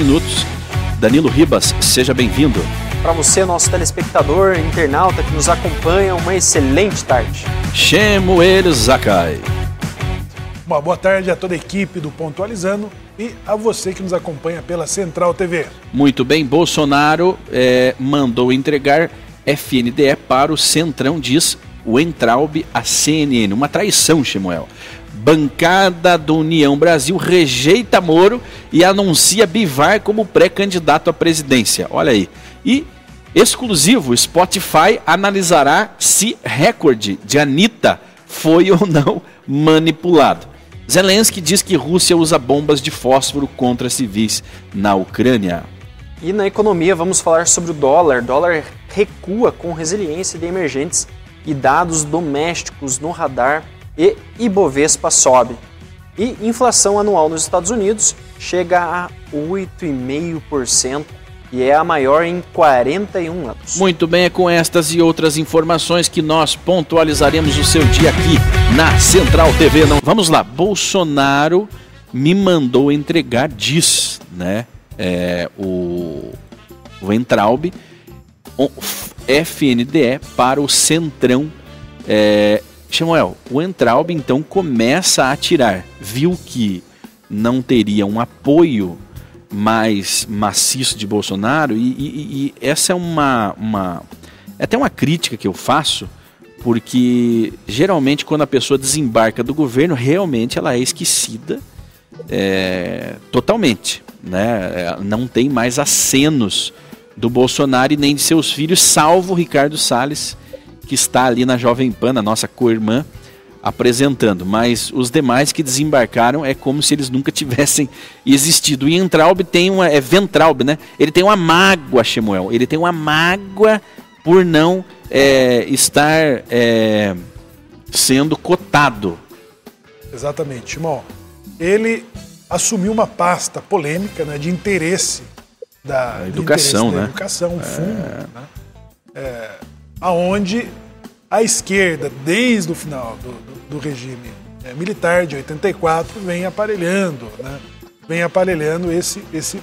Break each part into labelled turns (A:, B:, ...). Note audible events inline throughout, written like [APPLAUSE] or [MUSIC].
A: minutos. Danilo Ribas, seja bem-vindo.
B: Para você, nosso telespectador, internauta que nos acompanha, uma excelente tarde.
A: Shemuel Zakai.
C: Uma boa tarde a toda a equipe do Pontualizando e a você que nos acompanha pela Central TV.
A: Muito bem, Bolsonaro é, mandou entregar FNDE para o Centrão, diz o Entraub à CNN. Uma traição, Shemuel. Bancada do União Brasil rejeita Moro e anuncia Bivar como pré-candidato à presidência. Olha aí. E exclusivo, Spotify analisará se recorde de Anitta foi ou não manipulado. Zelensky diz que Rússia usa bombas de fósforo contra civis na Ucrânia.
B: E na economia vamos falar sobre o dólar. O dólar recua com resiliência de emergentes e dados domésticos no radar e Ibovespa sobe. E inflação anual nos Estados Unidos chega a 8,5% e é a maior em 41 anos.
A: Muito bem, é com estas e outras informações que nós pontualizaremos o seu dia aqui na Central TV. Não, vamos lá, Bolsonaro me mandou entregar, diz, né, é, o, o Entraub, FNDE para o Centrão é, Samuel, o Entraub então começa a atirar. Viu que não teria um apoio mais maciço de Bolsonaro e, e, e essa é uma, uma é até uma crítica que eu faço porque geralmente quando a pessoa desembarca do governo realmente ela é esquecida é, totalmente né é, não tem mais acenos do Bolsonaro e nem de seus filhos salvo Ricardo Salles que está ali na Jovem Pan, a nossa co-irmã, apresentando, mas os demais que desembarcaram é como se eles nunca [LAUGHS] tivessem existido. E Entraub tem uma. É Ventraub, né? Ele tem uma mágoa, Shemuel. Ele tem uma mágoa por não é, estar é, sendo cotado.
C: Exatamente, Shimon. Ele assumiu uma pasta polêmica né, de interesse da
A: educação, interesse
C: da
A: né?
C: educação, um fundo, é... né? É, aonde a esquerda, desde o final do, do, do regime é, militar de 84, vem aparelhando, né? vem aparelhando esse, esse,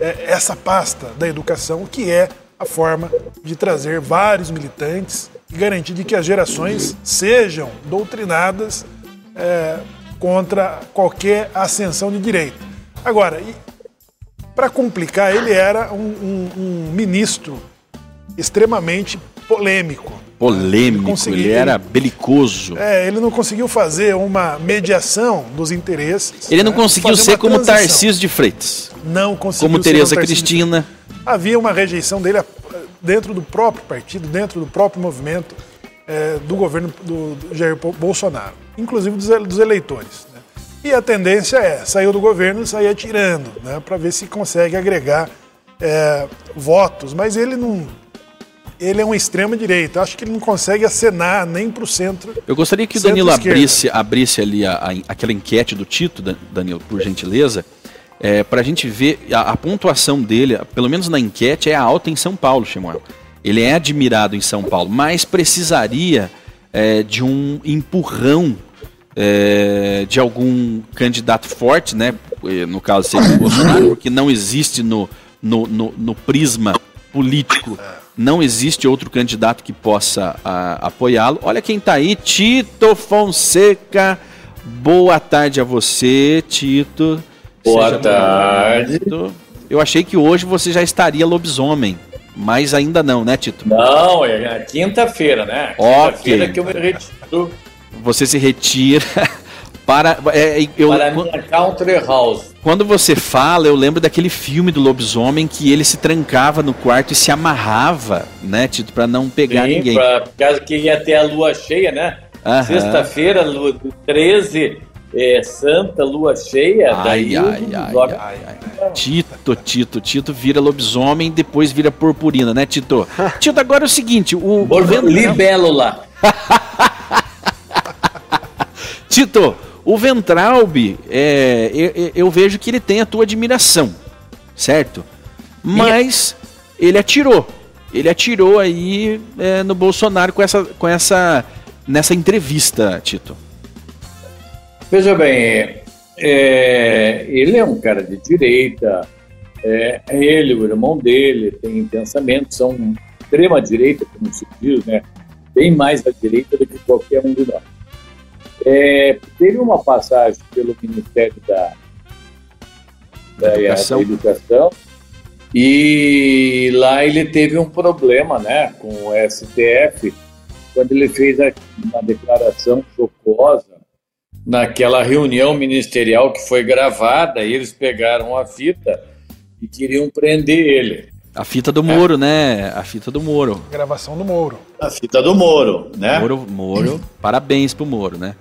C: é, essa pasta da educação, que é a forma de trazer vários militantes e garantir de que as gerações sejam doutrinadas é, contra qualquer ascensão de direita. Agora, para complicar, ele era um, um, um ministro extremamente polêmico.
A: Polêmico, ele, ele era belicoso.
C: É, ele não conseguiu fazer uma mediação dos interesses.
A: Ele não né? conseguiu ser como Tarcísio de Freitas.
C: Não conseguiu
A: Como Tereza Cristina.
C: Havia uma rejeição dele dentro do próprio partido, dentro do próprio movimento é, do governo do, do Jair Bolsonaro, inclusive dos, dos eleitores. Né? E a tendência é, saiu do governo e sair atirando, né, para ver se consegue agregar é, votos, mas ele não ele é um extrema direita. Acho que ele não consegue acenar nem para o centro.
A: Eu gostaria que o Danilo abrisse, abrisse ali a, a, aquela enquete do Tito, Danilo, por gentileza, é, para a gente ver a, a, pontuação dele, pelo menos na enquete, é alta em São Paulo, Samuel. Ele é admirado em São Paulo, mas precisaria é, de um empurrão é, de algum candidato forte, né? No caso seria o Bolsonaro, porque não existe no, no, no, no prisma político não existe outro candidato que possa apoiá-lo. Olha quem está aí, Tito Fonseca. Boa tarde a você, Tito.
D: Boa Seja tarde.
A: Eu achei que hoje você já estaria lobisomem, mas ainda não, né, Tito?
D: Não, é quinta-feira, né? Quinta-feira okay. que eu me retiro.
A: Você se retira [LAUGHS] para é, eu,
D: para minha country house.
A: Quando você fala, eu lembro daquele filme do lobisomem que ele se trancava no quarto e se amarrava, né, Tito, para não pegar Sim, ninguém. Pra,
D: por causa que ia ter a lua cheia, né? Sexta-feira, lua 13, é, Santa, lua cheia.
A: Ai, daí ai, ai, ai, ai, Tito, Tito, Tito vira lobisomem, depois vira purpurina, né, Tito? [LAUGHS] Tito, agora é o seguinte, o...
D: o Libélula. [LAUGHS]
A: Tito, o Ventralb, é, eu, eu, vejo que ele tem a tua admiração, certo? Mas ele atirou. Ele atirou aí é, no Bolsonaro com essa, com essa nessa entrevista, Tito.
D: Veja bem, é, ele é um cara de direita, É, ele, o irmão dele, tem pensamento, são extrema direita, como se diz, né? Bem mais à direita do que qualquer um de nós. É, teve uma passagem pelo Ministério da, da, educação. da educação e lá ele teve um problema, né, com o STF quando ele fez uma declaração chocosa naquela reunião ministerial que foi gravada, e eles pegaram a fita e queriam prender ele.
A: A fita do Moro, é. né? A fita do Moro.
C: Gravação do Moro.
D: A fita do Moro, né?
A: Moro, Moro. parabéns pro Moro, né?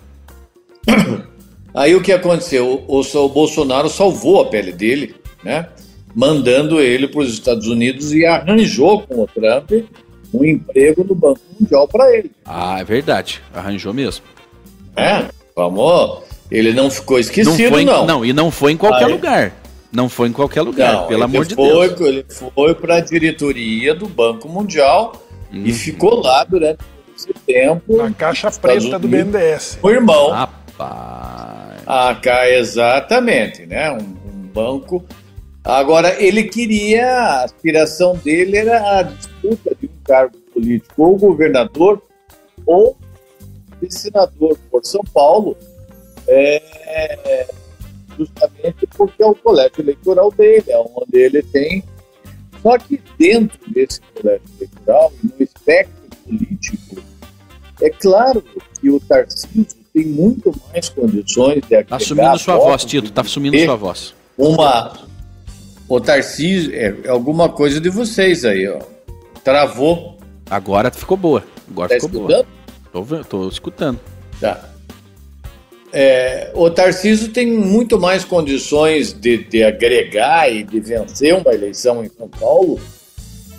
D: Aí o que aconteceu? O, o Bolsonaro salvou a pele dele, né? Mandando ele para os Estados Unidos e arranjou com o Trump um emprego no Banco Mundial para ele.
A: Ah, é verdade. Arranjou mesmo.
D: É, vamos. Ele não ficou esquecido,
A: não. Foi,
D: não.
A: não. e não foi em qualquer Aí, lugar. Não foi em qualquer lugar, não, pelo amor de
D: foi,
A: Deus.
D: Ele foi para a diretoria do Banco Mundial hum. e ficou lá durante esse tempo.
C: Na caixa preta do BNDES.
D: O irmão. Rapaz. Ah, cá, exatamente, né? Um, um banco. Agora, ele queria, a aspiração dele era a disputa de um cargo político, ou governador, ou senador por São Paulo, é, justamente porque é o colégio eleitoral dele, é onde ele tem. Só que dentro desse colégio eleitoral, no espectro político, é claro que o Tarcísio tem muito mais condições de
A: Está sumindo sua voz, Tito, está sumindo sua voz.
D: Uma. O Tarcísio é, é alguma coisa de vocês aí, ó. Travou.
A: Agora ficou boa. Agora tá ficou escutando? boa. Tô, tô escutando.
D: Tá. É, o Tarcísio tem muito mais condições de, de, agregar e de vencer uma eleição em São Paulo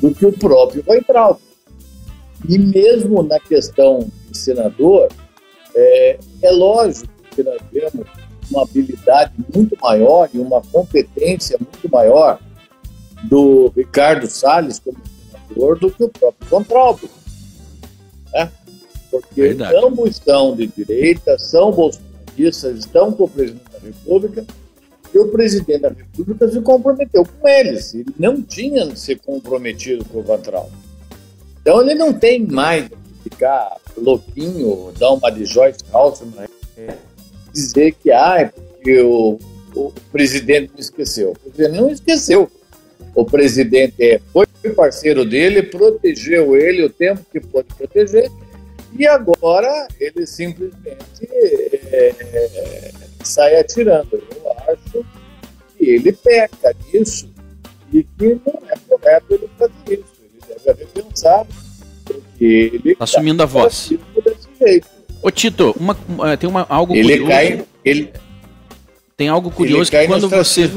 D: do que o próprio Weintraub. E mesmo na questão de senador, é, é lógico que nós temos uma habilidade muito maior e uma competência muito maior do Ricardo Salles como senador do que o próprio Weintraub. Né? Porque Verdade. ambos são de direita, são bolsonaristas, estão com o presidente da República e o presidente da República se comprometeu com eles. Ele não tinha se comprometido com o Vantral. Então ele não tem mais ficar louquinho, dar uma de Joyce Halseman, dizer que ah, é porque o, o presidente me esqueceu. Presidente não esqueceu. O presidente é, foi parceiro dele, protegeu ele o tempo que pôde proteger e agora ele simplesmente é, sai atirando. Eu acho que ele peca nisso e que não é correto ele fazer isso. Ele deve repensar, porque ele
A: assumindo a voz. Jeito. Ô Tito, uma, é, tem uma, algo
D: ele curioso. Cai, ele,
A: tem algo curioso que quando você,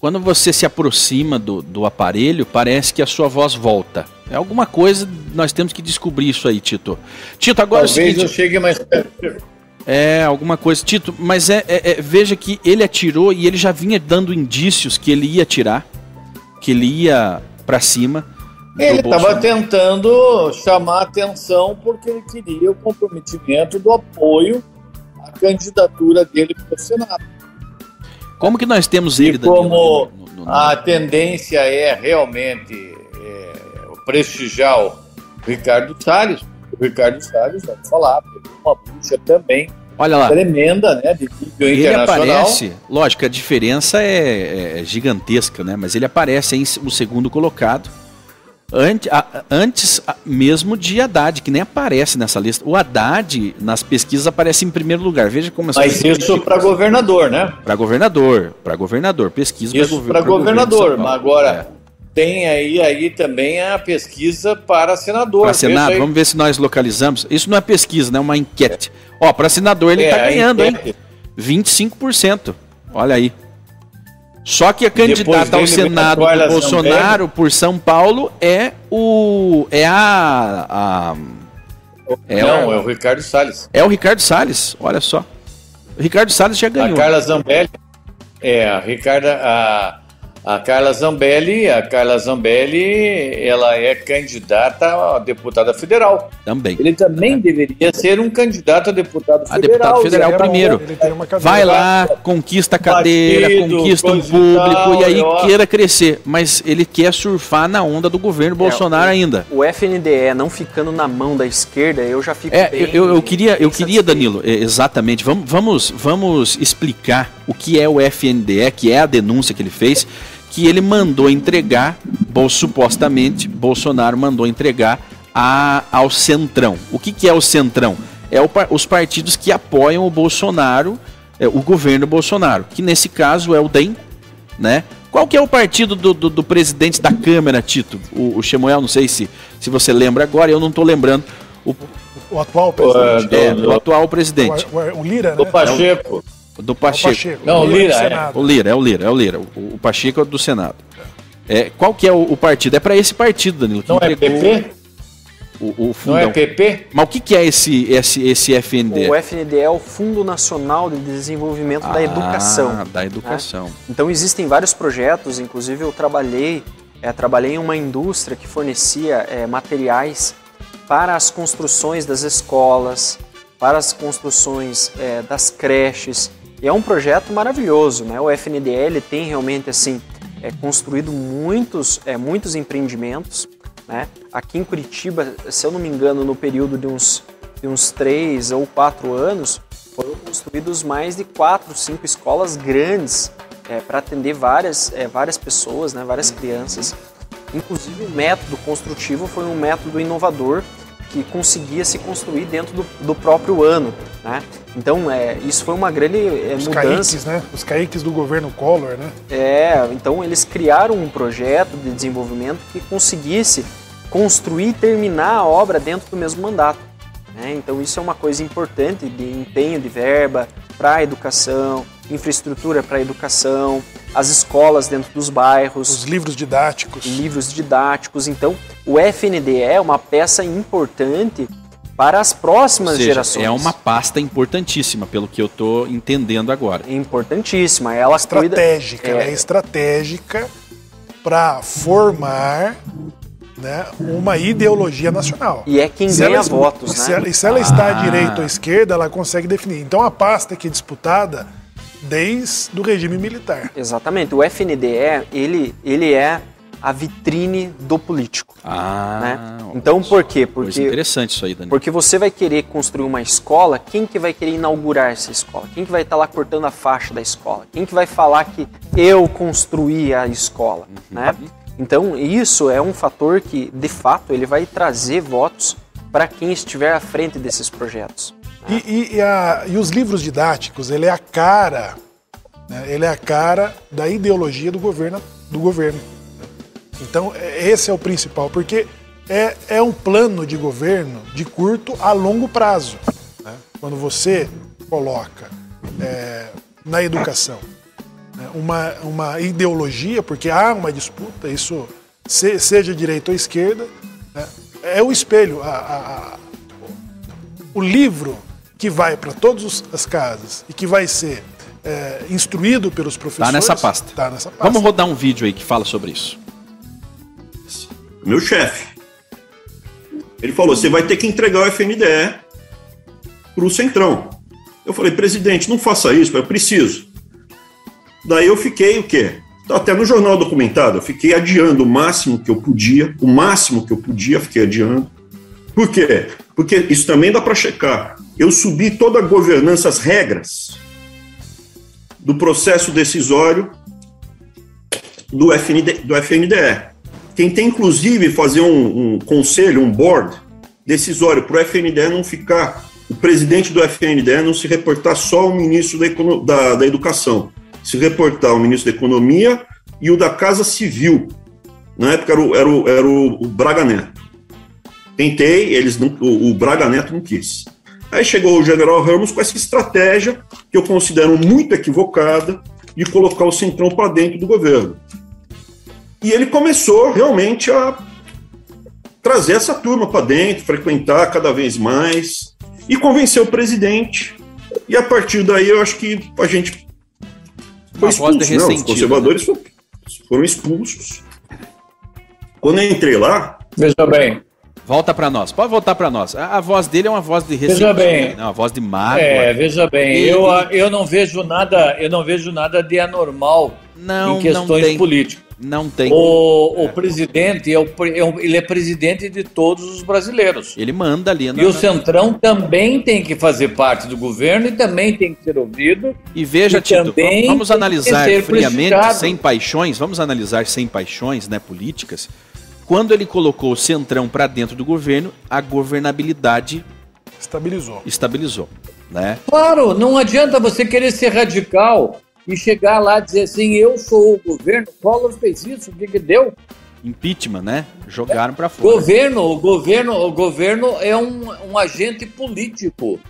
A: quando você se aproxima do, do aparelho, parece que a sua voz volta. É alguma coisa, nós temos que descobrir isso aí, Tito. Tito, agora
D: Talvez é o seguinte, eu chegue mais perto.
A: É, alguma coisa. Tito, mas é, é, é, veja que ele atirou e ele já vinha dando indícios que ele ia atirar, que ele ia para cima.
D: Ele estava tentando chamar atenção porque ele queria o comprometimento do apoio à candidatura dele para o Senado.
A: Como que nós temos
D: ele, e como no, no, no, a tendência é realmente é, prestigiar o Ricardo Salles, o Ricardo Salles, vamos falar, uma bucha também
A: Olha lá.
D: tremenda, né, de nível
A: ele internacional. aparece, lógico, a diferença é, é, gigantesca, né, mas ele aparece em o segundo colocado, Antes, antes mesmo de Haddad, que nem aparece nessa lista. O Haddad, nas pesquisas, aparece em primeiro lugar. Veja como essa
D: Mas isso para governador, né?
A: Para governador, para governador. Pesquisa
D: Isso para governador. Mas agora, é. tem aí, aí também a pesquisa para senador. Para
A: senado, vamos ver se nós localizamos. Isso não é pesquisa, né? É uma enquete. Ó, para senador ele está é, ganhando, hein? 25%. Olha aí. Só que a candidata ao Senado do Bolsonaro por São Paulo é o. É a. a
D: é não, o, é o Ricardo Salles.
A: É o Ricardo Salles, olha só. O Ricardo Salles já ganhou.
D: A Carla Zambelli. É, a Ricarda. A, A Carla Zambelli, a Carla Zambelli, ela é candidata a deputada federal.
A: Também.
D: Ele também deveria ser um candidato a deputado
A: A
D: federal.
A: deputado federal
D: Ele é
A: primeiro.
C: Uma cadeira
A: Vai
C: lá.
A: conquista a cadeira,
D: Partido,
A: conquista um
D: coisa e
A: público e aí
D: eu-
A: queira crescer. Mas ele quer surfar na onda do governo Bolsonaro
B: o-
A: ainda.
B: O FNDE não ficando na mão da esquerda, eu já fico
A: É,
B: bem,
A: eu, eu queria, eu queria. Danilo, é, exatamente. Vamos, vamos, vamos explicar o que é o FNDE, que é a denúncia que ele fez, que ele mandou entregar, supostamente, Bolsonaro mandou entregar a, ao Centrão. O que, que é o Centrão? É o os partidos que apoiam o Bolsonaro, é, o governo Bolsonaro, que nesse caso é o DEM, né? Qual que é o partido do, do, do presidente da Câmara, Tito? O, o Shemuel, não sei se, se você lembra agora, eu não estou lembrando. O,
C: O atual presidente.
A: é,
D: do-
A: do atual presidente,
C: O, o- o Lira, né?
D: Pacheco.
A: Do
C: É o
A: Pacheco.
D: Não, o
C: do
D: Lira, é.
C: Senado.
A: O Lira, é o Lira, é o Lira. O, o Pacheco é do Senado. É, qual que é o, o partido? É para esse partido, Danilo, que
D: Não é PP?
A: o, o
D: Não é PP?
A: Mas o que, que é esse, esse, esse FND?
B: O FNDE é o Fundo Nacional de Desenvolvimento da Educação.
A: Ah, da educação.
B: Então existem vários projetos, inclusive eu trabalhei, é, trabalhei em uma indústria que fornecia é, materiais para as construções das escolas, para as construções é, das creches. E é um projeto maravilhoso, né? O FNDL tem realmente assim é, construído muitos, é, muitos empreendimentos. Né? Aqui em Curitiba, se eu não me engano, no período de uns, de uns três ou quatro anos, foram construídos mais de quatro, cinco escolas grandes para atender várias, é, várias pessoas, né, várias crianças. Inclusive, o método construtivo foi um método inovador que conseguia se construir dentro do, do próprio ano. Né? Então, é, isso foi uma grande é,
C: Os
B: mudança.
C: né? Os caíques do governo Collor, né?
B: É, então eles criaram um projeto de desenvolvimento que conseguisse construir e terminar a obra dentro do mesmo mandato. né? Então isso é uma coisa importante de empenho de verba para a educação, infraestrutura para a educação, as escolas dentro dos bairros,
C: Os livros didáticos.
B: livros didáticos. Então o FNDE é uma peça importante para as
A: Ou
B: próximas
A: seja,
B: gerações.
A: é uma pasta importantíssima, pelo que eu estou entendendo agora.
B: É importantíssima. Ela cuida-
C: estratégica,
B: É.
C: ela é estratégica para formar né, uma ideologia nacional.
B: E é quem
C: Se
B: ganha
C: ela-
B: votos,
C: se
B: né?
C: ela- E se ela está à
A: Ah.
C: direita ou à esquerda, ela consegue definir. Então a pasta que é disputada desde o regime militar.
B: Exatamente. O FNDE, ele, ele é a vitrine do político.
A: Ah,
B: né? Então, por quê?
A: Coisa
B: Porque,
A: interessante isso aí, Danilo.
B: porque você vai querer construir uma escola, quem que vai querer inaugurar essa escola? Quem que vai estar lá cortando a faixa da escola? Quem que vai falar que eu construí a escola? Né? Então, isso é um fator que, de fato, ele vai trazer votos para quem estiver à frente desses projetos.
C: E, e- a- e os livros didáticos, ele é a cara, né, ele é a cara da ideologia do governo. Do governo. Então, é- esse é o principal, porque é, é um plano de governo de curto a longo prazo. né? Quando você coloca é, na educação né, uma, uma ideologia, porque há uma disputa, isso se- seja direita ou esquerda, né, é o espelho. a- a- o livro que vai para todas as casas e que vai ser é, instruído pelos professores.
A: Tá nessa pasta.
C: Tá nessa pasta.
A: Vamos rodar um vídeo aí que fala sobre isso.
E: meu chefe. Ele falou: você vai ter que entregar o FNDE para o Centrão. Eu falei, presidente, não faça isso, eu preciso. Daí eu fiquei o quê? Tá até no jornal documentado, eu fiquei adiando o máximo que eu podia, o máximo que eu podia, fiquei adiando. Por quê? Porque isso também dá para checar. Eu subi toda a governança, as regras do processo decisório do, FND, do FNDE. Tentei, inclusive, fazer um, um conselho, um board decisório para o FNDE não ficar, o presidente do FNDE não se reportar só ao ministro da, da, da Educação, se reportar ao ministro da Economia e o da Casa Civil. Na época era o, era o, era o Braga Neto. Tentei, eles não, o, o Braga Neto não quis. Aí chegou o general Ramos com essa estratégia que eu considero muito equivocada de colocar o Centrão para dentro do governo. E ele começou realmente a trazer essa turma para dentro, frequentar cada vez mais e convencer o presidente. E a partir daí eu acho que a gente foi expulso, não, os conservadores foram, foram expulsos. Quando eu entrei lá.
D: Veja bem.
A: Volta para nós, pode voltar para nós. A, a, voz dele é uma voz de
D: Veja bem,
A: né? uma voz de mágoa.
D: É, veja bem, Ele... eu, eu não vejo nada, eu não vejo nada de anormal
A: não,
D: em questões políticas.
A: Não tem.
D: O, o presidente, é o, é ele é presidente de todos os brasileiros.
A: Ele manda ali.
D: Na... E o Centrão também tem que fazer parte do governo e também tem que ser ouvido.
A: E veja, e Tito, vamos analisar friamente, sem paixões, vamos analisar sem paixões né, políticas. Quando ele colocou o Centrão para dentro do governo, a governabilidade
C: estabilizou.
A: Estabilizou, né?
D: Claro, não adianta você querer ser radical e chegar lá e dizer assim, eu sou o governo, Collor fez isso, o que que deu?
A: Impeachment, né? Jogaram para fora.
D: Governo, o governo, o governo é um, um agente político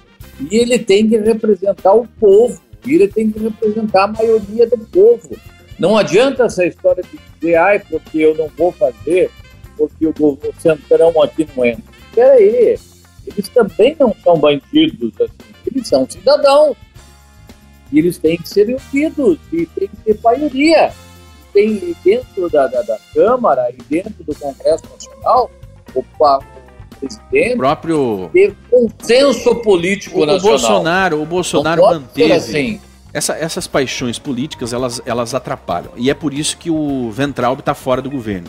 D: e ele tem que representar o povo, e ele tem que representar a maioria do povo. Não adianta essa história de dizer, ai, porque eu não vou fazer, porque o, o centrão aqui não entra. Peraí, eles também não são bandidos, assim, eles são cidadãos. E eles têm que ser ouvidos e tem que ter maioria. Tem dentro da, da, da Câmara e dentro do Congresso Nacional, o, presidente
A: o próprio
D: ter consenso político
A: o,
D: nacional.
A: O Bolsonaro, o Bolsonaro manteve assim. Essa, essas paixões políticas elas, elas atrapalham e é por isso que o Ventralb está fora do governo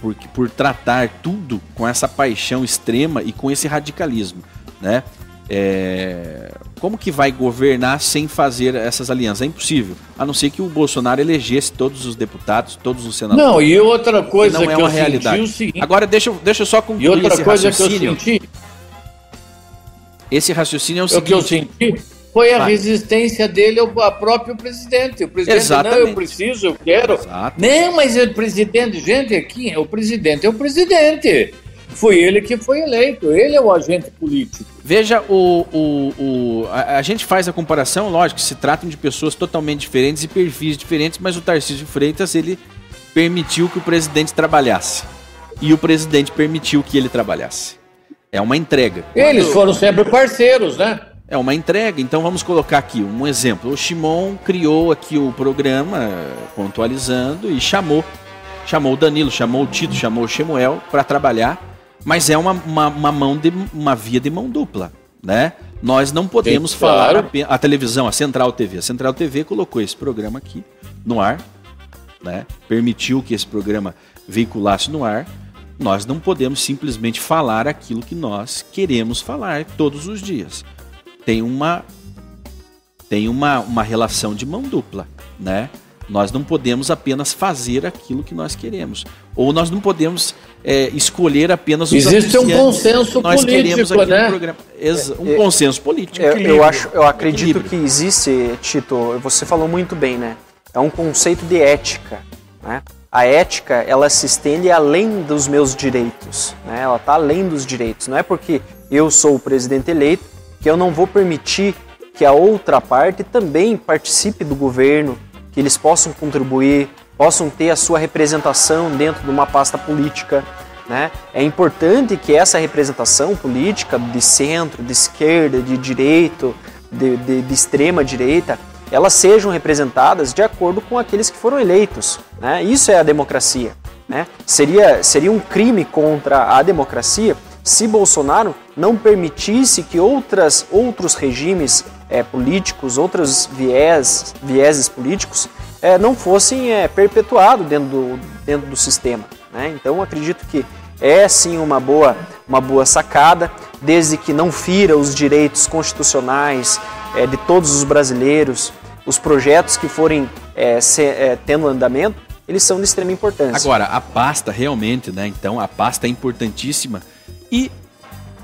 A: porque por tratar tudo com essa paixão extrema e com esse radicalismo, né? É... Como que vai governar sem fazer essas alianças? É impossível. A não ser que o Bolsonaro elegesse todos os deputados, todos os senadores.
D: Não, e outra coisa
A: não é uma realidade.
D: Seguinte...
A: Agora deixa, deixa eu só concluir
D: e outra
A: esse
D: coisa
A: raciocínio.
D: Que eu senti...
A: Esse raciocínio é o,
D: o
A: seguinte.
D: que eu senti foi a resistência dele ao próprio presidente. O presidente, Exatamente. não, eu preciso, eu quero. Exato. Não, mas o presidente, gente, aqui, o presidente é o presidente. Foi ele que foi eleito, ele é o agente político.
A: Veja, o, o, o a, a, gente faz a comparação, lógico, se tratam de pessoas totalmente diferentes e perfis diferentes, mas o Tarcísio Freitas, ele permitiu que o presidente trabalhasse. E o presidente permitiu que ele trabalhasse. É uma entrega.
D: Eles foram sempre parceiros, né?
A: É uma entrega, então vamos colocar aqui um exemplo. O Shimon criou aqui o programa, pontualizando, e chamou. Chamou o Danilo, chamou o Tito, chamou o Shemuel para trabalhar, mas é uma, uma, uma, mão de uma via de mão dupla, né? Nós não podemos falar claro. a, a televisão, a Central TV. A Central TV colocou esse programa aqui no ar, né? Permitiu que esse programa veiculasse no ar. Nós não podemos simplesmente falar aquilo que nós queremos falar todos os dias tem uma tem uma, uma relação de mão dupla, né? Nós não podemos apenas fazer aquilo que nós queremos. Ou nós não podemos é, escolher apenas
D: os Existe um consenso
A: nós
D: político,
A: né? Programa. Um é, consenso político.
B: Eu, eu, acho, eu acredito Equilíbrio. que existe, Tito, você falou muito bem, né? É um conceito de ética, né? A ética, ela se estende além dos meus direitos, né? Ela está além dos direitos. Não é porque eu sou o presidente eleito que eu não vou permitir que a outra parte também participe do governo, que eles possam contribuir, possam ter a sua representação dentro de uma pasta política. Né? É importante que essa representação política de centro, de esquerda, de direito, de, de, de extrema direita, elas sejam representadas de acordo com aqueles que foram eleitos. Né? Isso é a democracia. Né? Seria, seria um crime contra a democracia se Bolsonaro não permitisse que outras, outros regimes é, políticos, outros viés, vieses políticos é, não fossem é, perpetuados dentro do, dentro do sistema. Né? Então acredito que é sim uma boa, uma boa sacada, desde que não fira os direitos constitucionais é, de todos os brasileiros, os projetos que forem tendo andamento, eles são de extrema importância.
A: Agora, a pasta realmente, né? Então, a pasta é importantíssima e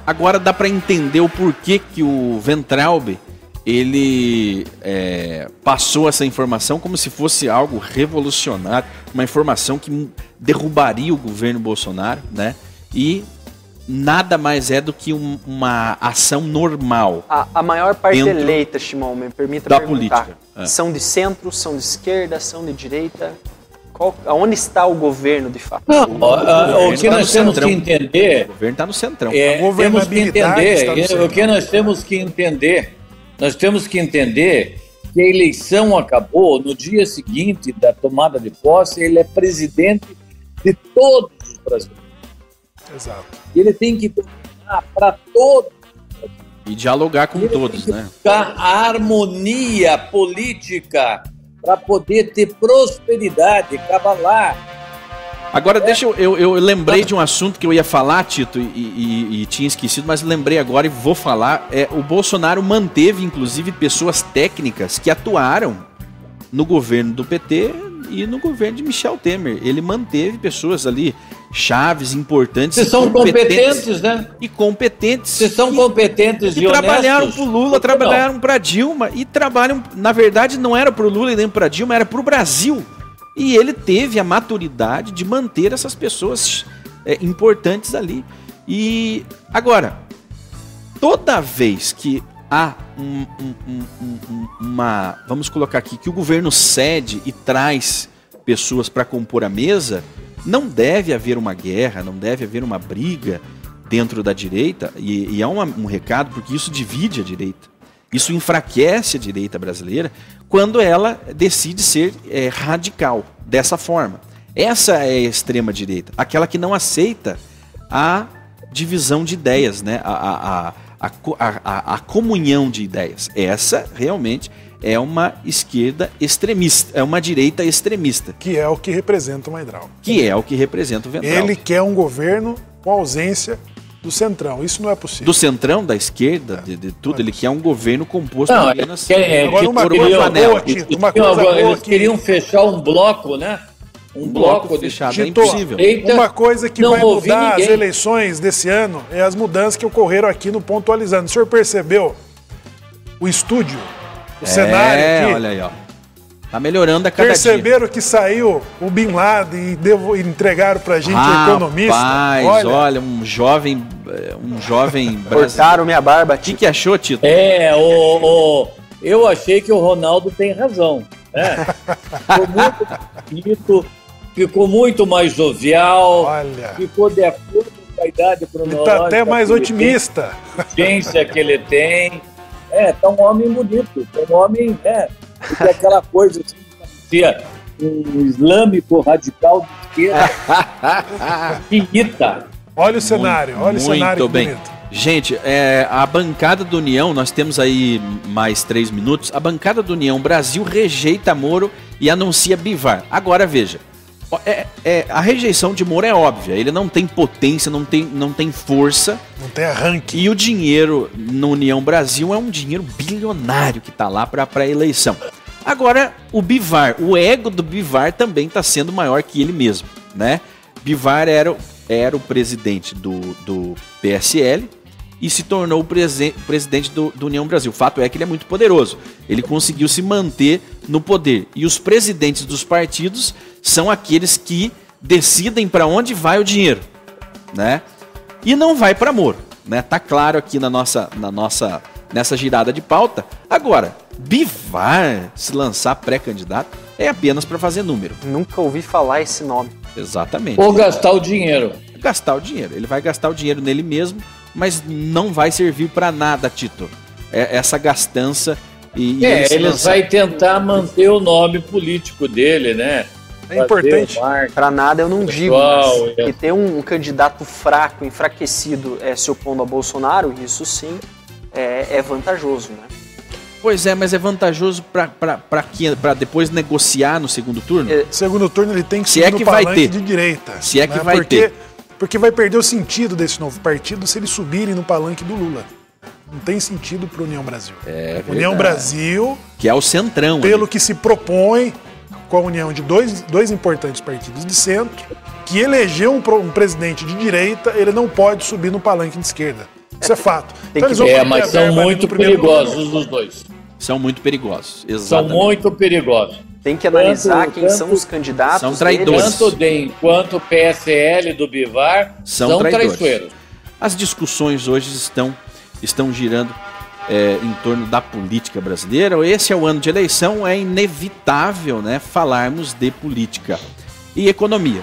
A: agora dá para entender o porquê que o Ventralbe ele é, passou essa informação como se fosse algo revolucionário, uma informação que derrubaria o governo Bolsonaro, né? E nada mais é do que um, uma ação normal.
B: A, a maior parte eleita, Shimon, me permita
A: da
B: perguntar.
A: política.
B: É. São de centro, são de esquerda, são de direita? Qual, onde está o governo de fato?
D: Não, o, o, o que tá nós temos centrão. que entender.
A: O governo está no centrão.
D: É, temos que entender. O que nós temos que entender. Nós temos que entender que a eleição acabou, no dia seguinte da tomada de posse, ele é presidente de todos os brasileiros.
C: Exato.
D: E ele tem que governar para todos.
A: E dialogar com
D: Ele
A: todos, né?
D: a harmonia política para poder ter prosperidade, cavalar.
A: Agora, deixa eu, eu. Eu lembrei de um assunto que eu ia falar, Tito, e, e- e tinha esquecido, mas lembrei agora e vou falar. É, o Bolsonaro manteve, inclusive, pessoas técnicas que atuaram no governo do PT e no governo de Michel Temer. Ele manteve pessoas ali, chaves, importantes.
D: Vocês são competentes, né?
A: E competentes.
D: Vocês são
A: que-
D: competentes
A: que
D: e
A: trabalharam pro Lula, trabalharam pra Dilma e trabalham, na verdade, não era pro Lula e nem pra Dilma, era pro Brasil. E ele teve a maturidade de manter essas pessoas é, importantes ali. E agora, toda vez que há um- um- um- um- um- uma, vamos colocar aqui, que o governo cede e traz pessoas para compor a mesa, não deve haver uma guerra, não deve haver uma briga dentro da direita, e, e uma- um recado, porque isso divide a direita. Isso enfraquece a direita brasileira quando ela decide ser é, radical dessa forma. Essa é a extrema direita, aquela que não aceita a divisão de ideias, né? a, a, a, a, a- a- comunhão de ideias. Essa realmente é uma esquerda extremista, é uma direita extremista,
C: Que é o que representa o Maidral.
A: que é o que representa o Ventral.
C: Ele quer um governo com ausência do Centrão. Isso não é possível.
A: Do centrão, da esquerda, de, de tudo, ele quer um governo composto
D: Não,
A: apenas
D: é, é,
C: Agora,
D: que
C: uma
A: por uma panela.
C: Uma
D: Não,
C: coisa
D: agora,
C: boa
D: eles
C: que...
D: queriam fechar um bloco, né? Um,
A: um bloco,
D: bloco
A: fechado. É impossível.
D: Eita,
C: Uma coisa que
D: não
C: vai mudar as
D: ninguém.
C: eleições desse ano é as mudanças que ocorreram aqui no Pontualizando. O senhor percebeu o estúdio, o cenário
A: é,
C: aqui?
A: olha aí, ó. Tá melhorando a cada dia.
C: Perceberam que saiu o Bin Laden e devo- entregaram pra gente o economista?
A: Rapaz, olha, um jovem, eh, um jovem. [LAUGHS]
B: Cortaram minha barba
A: O que, que achou, Tito?
D: É, o, o- eu achei que o Ronaldo tem razão. Né? [LAUGHS] Ficou muito bonito, ficou muito mais jovial,
C: Olha,
D: ficou de acordo com a idade
C: ele
D: cronológica.
C: tá até mais
D: que ele
C: otimista.
D: tem, a inteligência que ele tem. É, tá um homem bonito, tá um homem, né? Porque aquela coisa assim, que parecia um islâmico radical de esquerda [LAUGHS] que irrita.
C: Olha o cenário, olha o cenário
A: Muito bem.
C: bonito.
A: Gente, é, a bancada do União, nós temos aí mais três minutos. A bancada do União Brasil rejeita Moro e anuncia Bivar. Agora veja, é- é, a rejeição de Moro é óbvia. Ele não tem potência, não tem, não tem força.
C: Não tem arranque.
A: E o dinheiro no União Brasil é um dinheiro bilionário que está lá para a eleição. Agora, o Bivar, o ego do Bivar também está sendo maior que ele mesmo, né? Bivar era, o- era o presidente do, do PSL e se tornou o presen- presidente do, do União Brasil. O fato é que ele é muito poderoso. Ele conseguiu se manter no poder. E os presidentes dos partidos são aqueles que decidem para onde vai o dinheiro, né? e não vai para Moro, né? Tá claro aqui na nossa, na nossa, nessa girada de pauta. Agora, Bivar se lançar pré-candidato é apenas para fazer número.
B: Nunca ouvi falar esse nome.
A: Exatamente.
D: Ou gastar o dinheiro.
A: Gastar o dinheiro. Ele vai gastar o dinheiro nele mesmo, mas não vai servir para nada, Tito. É essa gastança e, e
D: É, ele
A: lançar-
D: vai tentar manter o nome político dele, né?
C: É importante.
B: Pra nada eu não digo,
D: Pessoal,
B: mas
D: é.
B: que ter um, um candidato fraco, enfraquecido, é, se opondo a Bolsonaro, isso sim é, é vantajoso, né?
A: Pois é, mas é vantajoso para? Para depois negociar no segundo turno?
B: É,
C: Segundo turno ele tem que
A: Se é que
C: no
A: vai
C: palanque
A: ter.
C: de direita.
A: Se é que
C: né?
A: vai
C: porque,
A: ter.
C: Porque vai perder o sentido desse novo partido se eles subirem no palanque do Lula. Não tem sentido para União Brasil.
A: É
C: União
A: verdade.
C: Brasil,
A: Que é o centrão.
C: pelo
A: ali.
C: que se propõe com a união de dois, dois importantes partidos de centro, que elegeu um, um presidente de direita, ele não pode subir no palanque de esquerda. Isso é fato.
B: Tem que
C: eles vão
D: É, mas são muito perigosos os dois.
A: São muito perigosos.
D: São
A: Exatamente.
D: muito perigosos.
B: tem que analisar
D: Tanto-
B: quem são os candidatos.
A: São traidores.
B: deles.
D: Tanto o DEM quanto o PSL do Bivar
A: São
D: são,
A: traidores.
D: traiçoeiros.
A: As discussões hoje estão, estão girando é, em torno da política brasileira. Esse é o ano de eleição, é inevitável né, falarmos de política e economia.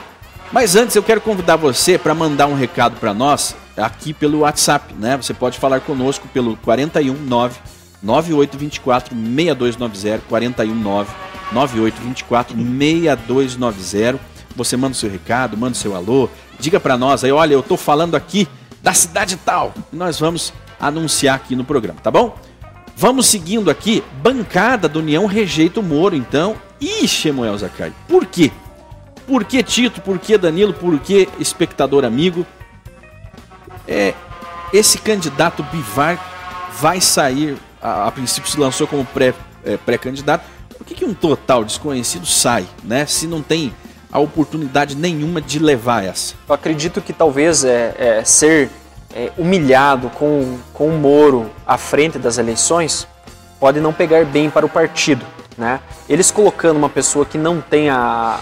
A: Mas antes eu quero convidar você para mandar um recado para nós aqui pelo WhatsApp. Né? Você pode falar conosco pelo 419 9824 6290 419 9824 6290. Você manda o seu recado, manda o seu alô, diga para nós aí, olha, eu tô falando aqui da cidade tal. E nós vamos anunciar aqui no programa, tá bom? Vamos seguindo aqui. Bancada do União rejeita o Moro, então. Ixi, Emuel Zacai. Por quê? Por que Tito? Por que Danilo? Por que espectador amigo? É, esse candidato Bivar vai sair, a, a princípio se lançou como é, pré-candidato. É, Por que, que um total desconhecido sai, né? Se não tem a oportunidade nenhuma de levar essa.
B: Eu acredito que talvez é, é ser é, humilhado com, com o Moro à frente das eleições pode não pegar bem para o partido. Né? Eles colocando uma pessoa que não tem a,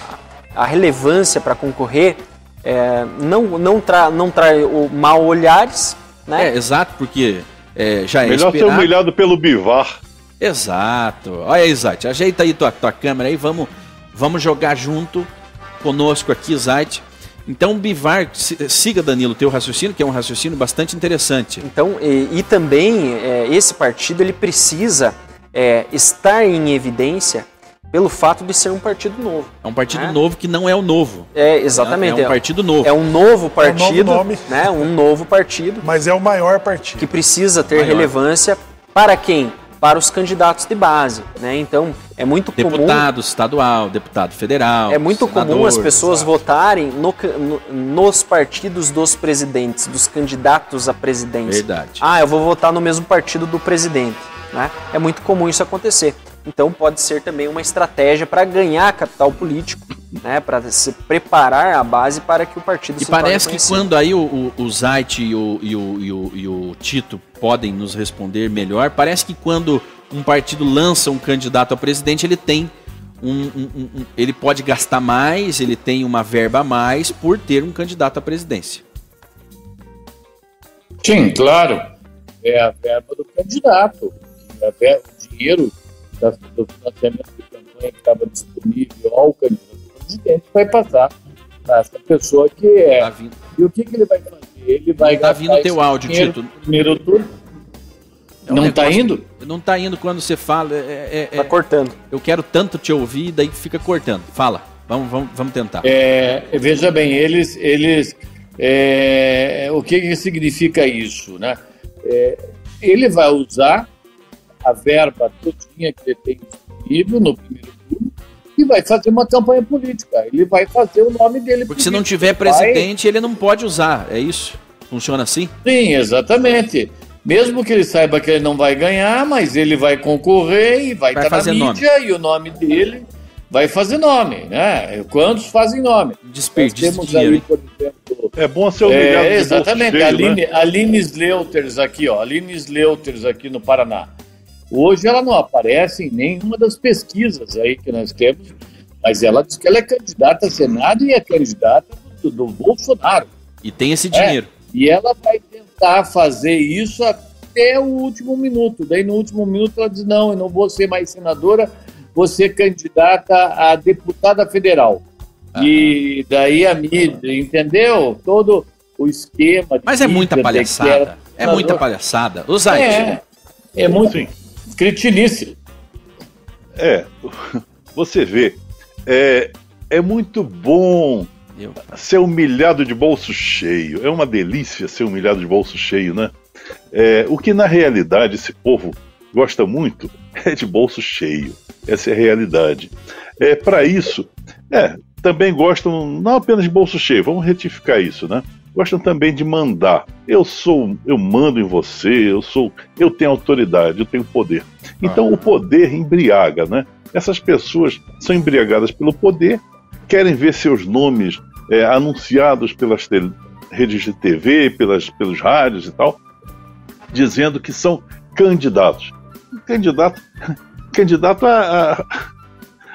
B: a relevância para concorrer é, não, não, tra, não traz o mal olhares. Né?
A: É, exato, porque é, já é
F: Melhor
A: esperado.
F: ser humilhado pelo Bivar.
A: Exato. Olha aí, Zait, ajeita aí tua, tua câmera aí, vamos, vamos jogar junto conosco aqui, Zait. Então, Bivar, siga Danilo, teu raciocínio, que é um raciocínio bastante interessante.
B: Então, e, e também é, esse partido ele precisa é, estar em evidência pelo fato de ser um partido novo.
A: É um partido né? novo que não é o novo.
B: É, exatamente.
A: É, é um partido novo.
B: É um novo partido,
C: é um novo nome.
B: né? Um novo partido.
C: Mas é o maior partido.
B: Que precisa ter
A: Maior.
B: relevância para quem? Para os candidatos de base, né? Então, é muito comum...
A: Deputado estadual, deputado federal,
B: É muito
A: senador,
B: comum as pessoas
C: exato.
B: votarem no, no, nos partidos dos presidentes, dos candidatos à presidência.
A: Verdade.
B: Ah, eu vou votar no mesmo partido do presidente. Né? É muito comum isso acontecer. Então pode ser também uma estratégia para ganhar capital político, né? para se preparar a base para que o partido
A: E
B: se
A: parece que quando aí o, o, o Zait e o, e, o, e, o, e o Tito podem nos responder melhor, parece que quando um partido lança um candidato a presidente, ele tem um, um- um- um- ele pode gastar mais, ele tem uma verba a mais por ter um candidato à presidência.
D: Sim, claro. É a verba do candidato. É a verba, o dinheiro da- do financiamento de campanha que estava disponível ao candidato a presidente vai passar para essa pessoa que é.
A: Tá
D: E o que, que ele vai fazer? Ele vai
A: tá
D: gastar
A: vindo teu áudio, Tito.
D: primeiro turno.
A: É um
D: não está
A: negócio-
D: indo?
A: Não tá indo quando você fala. é- é-
B: Tá
A: é-
B: cortando.
A: eu quero tanto te ouvir, daí fica cortando. Fala, vamos, vamos, vamos tentar.
D: É, veja bem, eles, eles é, o que, que significa isso, né? É, ele vai usar a verba todinha que ele tem disponível no primeiro turno e vai fazer uma campanha política. Ele vai fazer o nome dele.
A: Porque se não
D: político.
A: tiver
D: Vai-
A: presidente, ele não pode usar. É isso? Funciona assim?
D: Sim, exatamente. Mesmo que ele saiba que ele não vai ganhar, mas ele vai concorrer e vai,
A: Vai
D: estar
A: fazer
D: na
A: nome.
D: mídia e o nome dele vai fazer nome, né? Quantos fazem nome?
A: Desperdício de
D: temos
A: dinheiro, hein?
D: por exemplo,
F: É bom ser humilhado
D: é, exatamente.
F: cheio, né?
D: Aline, a Aline Sleuters aqui, ó. Aline Sleuters aqui no Paraná. Hoje ela não aparece em nenhuma das pesquisas aí que nós temos, mas ela diz que ela é candidata a Senado e é candidata do, do Bolsonaro.
A: E tem esse dinheiro.
D: E ela vai tentar fazer isso até o último minuto. Daí no último minuto ela diz: não, eu não vou ser mais senadora, vou ser candidata a deputada federal. E daí a mídia, entendeu? Todo o esquema. de
A: Mas é muita
D: que era
A: palhaçada. É muita palhaçada. Zait,
D: É, é muito
F: Sim.
D: Cretinice.
F: É, [LAUGHS] você vê, é, é muito bom
A: eu-
F: ser humilhado de bolso cheio. É uma delícia ser humilhado de bolso cheio, né? É, o que na realidade esse povo gosta muito [LAUGHS] é de bolso cheio. Essa é a realidade. É para isso, é, também gostam não apenas de bolso cheio. Vamos retificar isso, né? Gostam também de mandar. Eu sou, eu mando em você. Eu sou, eu tenho autoridade, eu tenho poder. Então o poder embriaga, né? Essas pessoas são embriagadas pelo poder, querem ver seus nomes é, anunciados pelas redes de TV, pelas, pelos rádios e tal, dizendo que são candidatos. Candidato, [LAUGHS] candidato a, a-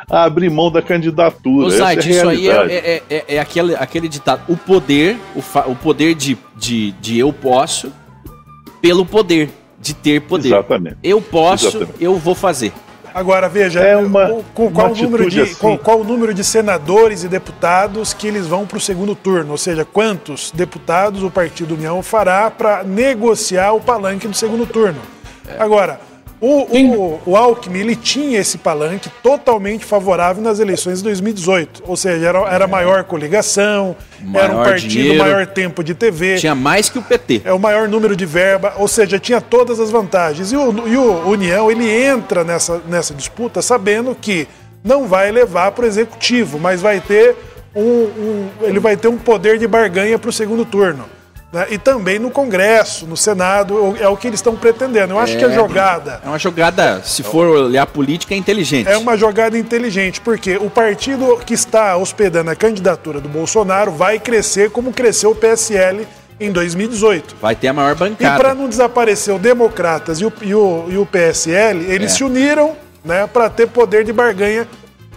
F: a abrir mão da candidatura.
A: Ô,
F: Essa
A: Zait,
F: é
A: isso aí
F: realidade.
A: é, é- é- é aquele, aquele ditado. O poder, o, fa- o poder de, de, de eu posso, pelo poder, de ter poder.
F: Exatamente.
A: Eu posso,
F: Exatamente.
A: eu vou fazer.
C: Agora, veja,
F: É uma-
C: o- com- qual,
F: uma
C: o número de,
F: assim.
C: qual, qual o número de senadores e deputados que eles vão para o segundo turno? Ou seja, quantos deputados o Partido União fará para negociar o palanque do segundo turno?
F: É.
C: Agora, O, o, o Alckmin ele tinha esse palanque totalmente favorável nas eleições de 2018. Ou seja, era, era maior coligação, era um
A: Maior
C: partido,
A: dinheiro.
C: maior tempo de TV.
A: Tinha mais que o PT.
C: É o maior número de verba, ou seja, tinha todas as vantagens. E o, e o União, ele entra nessa, nessa disputa sabendo que não vai levar para o executivo, mas vai ter um, um- ele vai ter um poder de barganha para o segundo turno. Né? E também no Congresso, no Senado, é o que eles estão pretendendo. Eu acho que a jogada
A: É uma jogada, se for olhar política, é inteligente.
C: é uma jogada inteligente, porque o partido que está hospedando a candidatura do Bolsonaro vai crescer como cresceu o PSL em 2018.
A: Vai ter a maior
C: E para
A: bancada.
C: não desaparecer o Democratas e o, e o, e o PSL, eles
A: É.
C: se uniram né, para ter poder de barganha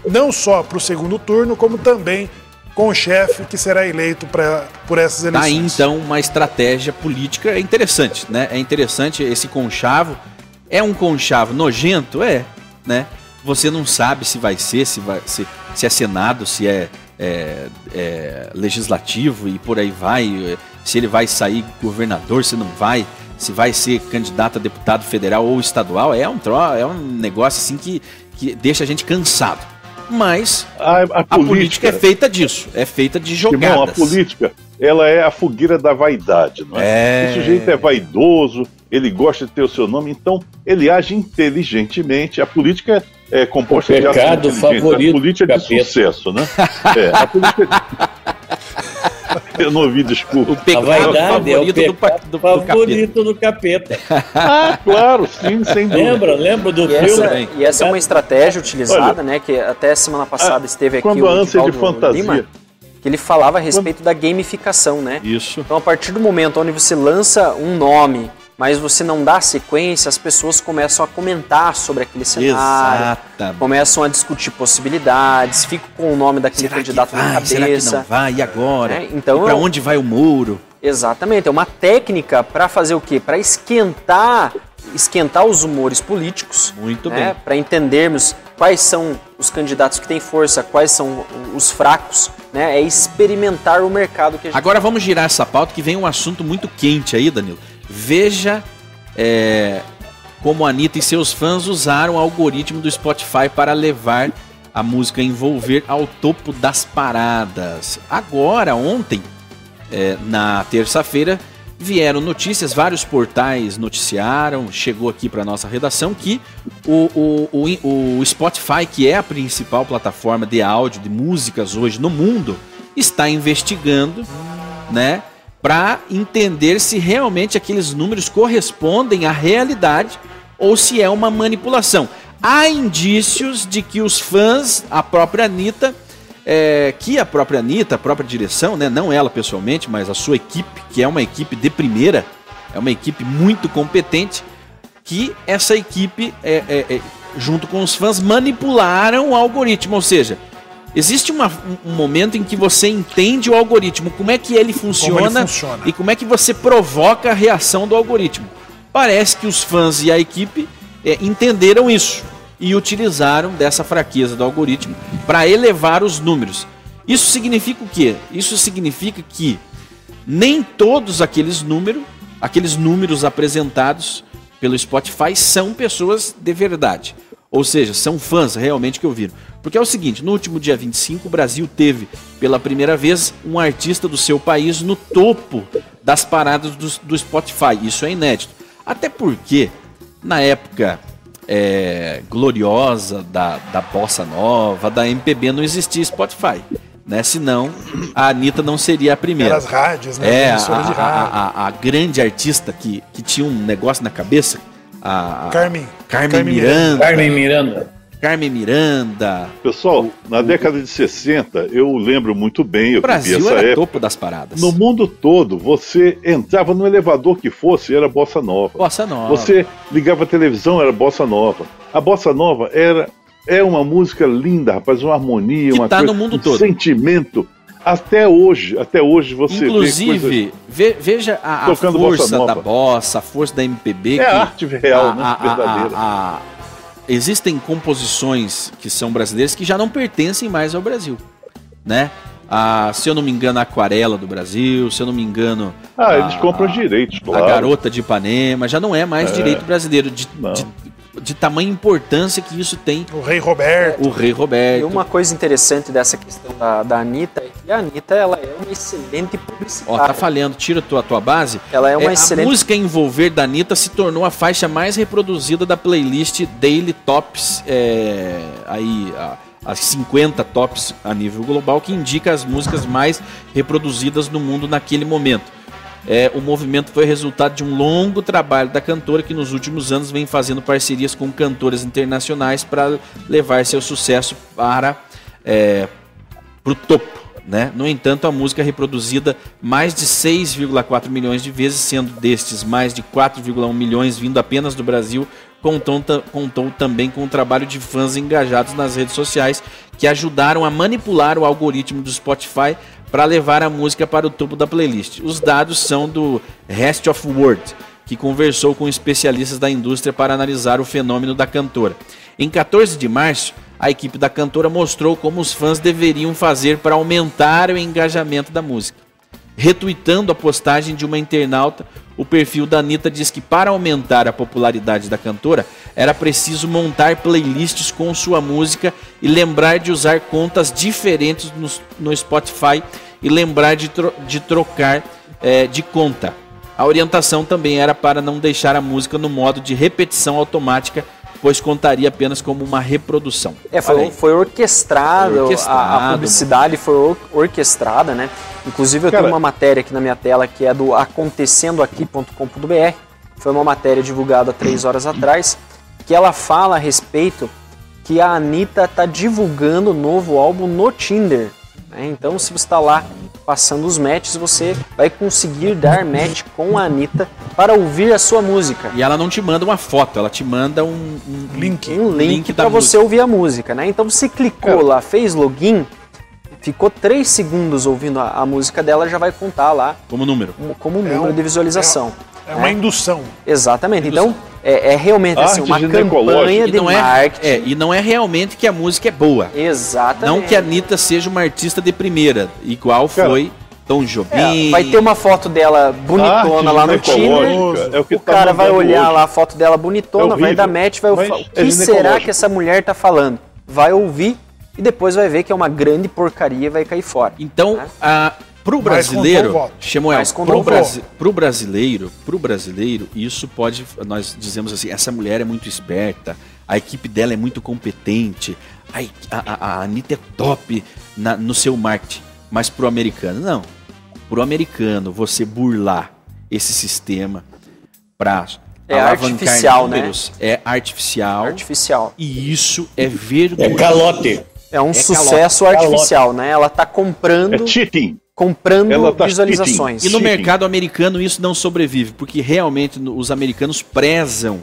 C: não só para o segundo turno, como também com o chefe que será eleito pra, por essas
A: Tá aí
C: eleições.
A: então uma estratégia política é interessante, né? É interessante esse conchavo. É um conchavo nojento, é, né? Você não sabe se vai ser, se vai se, se é Senado, se é, é, é legislativo e por aí vai, se ele vai sair governador, se não vai, se vai ser candidato a deputado federal ou estadual, é um tro, é um negócio assim que, que deixa a gente cansado. Mas
F: A, a
A: a política é feita disso, é feita de
F: Irmão,
A: jogadas.
F: a política, ela é a fogueira da vaidade, não é?
A: É.
F: O sujeito é vaidoso, ele gosta de ter o seu nome, então ele age inteligentemente. A política é composta
D: O
F: de
D: pecado
F: inteligente.
D: favorito
F: A política é de
D: capeta.
F: sucesso, né? É, a política... [LAUGHS] Eu não ouvi, desculpa.
A: O
D: A
A: pecado
D: vaidade é o
A: favorito do,
D: pecado
A: do, do capeta.
D: favorito do capeta. [LAUGHS]
F: Ah, claro, sim, sem dúvida.
D: Lembra? Lembra do
B: E
D: filme?
B: essa, e essa é uma estratégia utilizada, né? Que até semana passada
F: Ah,
B: esteve aqui
F: quando
B: o
F: a ânsia de fantasia-
B: Lima, que ele falava a respeito da gamificação, né?
A: Isso.
B: Então, a partir do momento onde você lança um nome, mas você não dá sequência, as pessoas começam a comentar sobre aquele cenário,
A: Exatamente.
B: começam a discutir possibilidades, ficam com o nome daquele
A: Será que
B: candidato na
A: vai? Será que
B: cabeça.
A: não vai? E agora?
B: É, então eu-
A: onde vai o muro?
B: Exatamente, é uma técnica para fazer o quê? Para esquentar, esquentar os humores políticos.
A: Muito
B: né?
A: bem.
B: Para entendermos quais são os candidatos que têm força, quais são os fracos, né? É experimentar o mercado que a gente
A: Agora vamos girar essa pauta que vem um assunto muito quente aí, Danilo. Veja é, como a Anitta e seus fãs usaram o algoritmo do Spotify para levar a música Envolver ao topo das paradas. Agora, ontem, é, na terça-feira, vieram notícias, vários portais noticiaram, chegou aqui para nossa redação que o, o, o, o Spotify, que é a principal plataforma de áudio, de músicas hoje no mundo, está investigando, né, para entender se realmente aqueles números correspondem à realidade ou se é uma manipulação. Há indícios de que os fãs, a própria Anitta, é, que a própria Anitta, a própria direção, né, não ela pessoalmente, mas a sua equipe, que é uma equipe de primeira, é uma equipe muito competente, que essa equipe, é, é, é, junto com os fãs, manipularam o algoritmo. Ou seja, existe uma- um, momento em que você entende o algoritmo, como é que ele funciona,
C: funciona.
A: e como é que você provoca a reação do algoritmo. Parece que os fãs e a equipe é, entenderam isso e utilizaram dessa fraqueza do algoritmo para elevar os números. Isso significa o quê? Isso significa que nem todos aqueles números, aqueles números apresentados pelo Spotify são pessoas de verdade. Ou seja, são fãs realmente que ouviram. Porque é o seguinte, no último dia 25, o Brasil teve pela primeira vez um artista do seu país no topo das paradas do, do Spotify. Isso é inédito. Até porque, na época é, gloriosa da, da bossa nova, da MPB, não existia Spotify. Né? Senão, a Anitta não seria a primeira.
C: Era as rádios, né?
A: É, a, a-
C: rádio.
A: a- a- a grande artista que, que tinha um negócio na cabeça, a, a-
C: Carmen.
A: Carmen,
C: Carmen
A: Miranda.
D: Carmen Miranda.
A: Carmen Miranda.
F: Pessoal, na década de 60, eu lembro muito bem, eu
A: O Brasil
F: essa
A: era
F: época.
A: topo das paradas.
F: No mundo todo, você entrava no elevador que fosse, era bossa nova.
A: Bossa nova.
F: Você ligava a televisão, era bossa nova. A bossa nova era é uma música linda, rapaz, uma harmonia,
A: Que
F: uma
A: tá
F: coisa,
A: no mundo
F: um
A: todo.
F: sentimento. Até hoje, até hoje você vê.
A: Inclusive, ve- veja a, a
F: bossa
A: força
F: nova.
A: da bossa, a força da MPB.
F: É
A: que
F: a arte real,
A: a-
F: né?
A: a-
F: verdadeira.
A: A- a- existem composições que são brasileiras que já não pertencem mais ao Brasil, né? A, se eu não me engano, a Aquarela do Brasil, se eu não me engano,
F: Ah,
A: a-
F: eles compram os direitos,
A: a
F: claro.
A: Garota de Ipanema, já não é mais
F: É.
A: direito brasileiro. De,
F: Não.
A: de- de tamanha importância que isso tem
C: O Rei Roberto.
A: o Rei Roberto.
B: E uma coisa interessante dessa questão da, da Anitta é que a Anitta ela é uma excelente
A: Ó,
B: publicitária.
A: tá falhando, tira a tua, tua base.
B: Ela é uma
A: É,
B: excelente.
A: A música Envolver da Anitta se tornou a faixa mais reproduzida da playlist Daily Tops, é, aí a- as 50 tops a nível global, que indica as músicas mais reproduzidas no mundo naquele momento. É, o movimento foi resultado de um longo trabalho da cantora que nos últimos anos vem fazendo parcerias com cantoras internacionais para levar seu sucesso para é, o topo. Né? No entanto, a música é reproduzida mais de 6,4 milhões de vezes, sendo destes mais de 4,1 milhões vindo apenas do Brasil, contou, contou também com o trabalho de fãs engajados nas redes sociais que ajudaram a manipular o algoritmo do Spotify para levar a música para o topo da playlist. Os dados são do Rest of World, que conversou com especialistas da indústria para analisar o fenômeno da cantora. Em 14 de março, a equipe da cantora mostrou como os fãs deveriam fazer para aumentar o engajamento da música. Retweetando a postagem de uma internauta, o perfil da Anitta diz que para aumentar a popularidade da cantora, era preciso montar playlists com sua música e lembrar de usar contas diferentes no, no Spotify e lembrar de, tro- de trocar eh, de conta. A orientação também era para não deixar a música no modo de repetição automática, pois contaria apenas como uma reprodução.
B: É, foi, foi orquestrado, a- A, publicidade foi or- orquestrada, né? Inclusive eu
F: Cara-
B: tenho uma matéria aqui na minha tela que é do acontecendoaqui.com.br. Foi uma matéria divulgada três horas atrás, que ela fala a respeito que a Anitta está divulgando o novo álbum no Tinder. Né? Então, se você está lá passando os matches, você vai conseguir dar match com a Anitta para ouvir a sua música.
A: E ela não te manda uma foto, ela te manda um, um-
C: Link.
B: um link,
A: Link
B: para você
A: música.
B: ouvir a música, né? Então você clicou lá, fez login, ficou 3 segundos ouvindo a, a música dela, já vai contar lá
A: como número.
B: como- como um
C: É
B: número
C: um-
B: de visualização.
C: É uma
B: né?
C: indução.
B: Exatamente. Então é, é realmente assim, uma campanha
A: E
B: de
A: não, é,
B: marketing.
A: é, e não é realmente que a música é boa.
B: Exatamente.
A: Não que a Anitta seja uma artista de primeira, igual
F: Cara,
A: foi Tom Jobim.
B: É, vai ter uma foto dela bonitona
F: Arte
B: lá no Tinder.
F: ginecológica é o que
B: O
F: tá
B: cara vai olhar
F: hoje.
B: lá a foto dela
F: É
B: bonitona, vai
F: horrível,
B: dar match, vai
F: mas
B: falar, o
F: é
B: que será que essa mulher tá falando? Vai ouvir e depois vai ver que é uma grande porcaria e vai cair fora.
A: Então,
B: né?
A: a, pro brasileiro,
C: contou
A: pro,
B: o
A: brasi pro brasileiro, pro brasileiro, isso pode, nós dizemos assim, essa mulher é muito esperta, a equipe dela é muito competente, a, a, a, Anitta é top na- no seu marketing, mas pro americano, não. Pro americano, você burlar esse sistema pra
B: É artificial, né?
A: números, é artificial,
B: Artificial.
A: e isso é
D: É
A: vergonhoso.
D: calote.
B: É um
A: É
B: sucesso
D: calote.
B: artificial, né? Ela tá comprando,
F: É cheating.
B: Comprando
F: Ela tá
B: visualizações.
A: E no
F: Cheating.
A: mercado americano isso não sobrevive, porque realmente os americanos prezam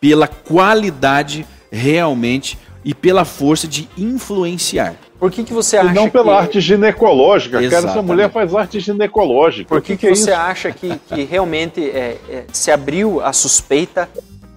A: pela qualidade realmente e pela força de influenciar.
B: Por que, que você
F: E
B: acha
F: não pela
B: que...
F: arte ginecológica, cara. Essa
A: Exatamente.
F: mulher faz arte ginecológica.
B: Por que,
F: que,
B: que
F: é
B: você
F: isso?
B: acha que, que realmente é, é, se abriu a suspeita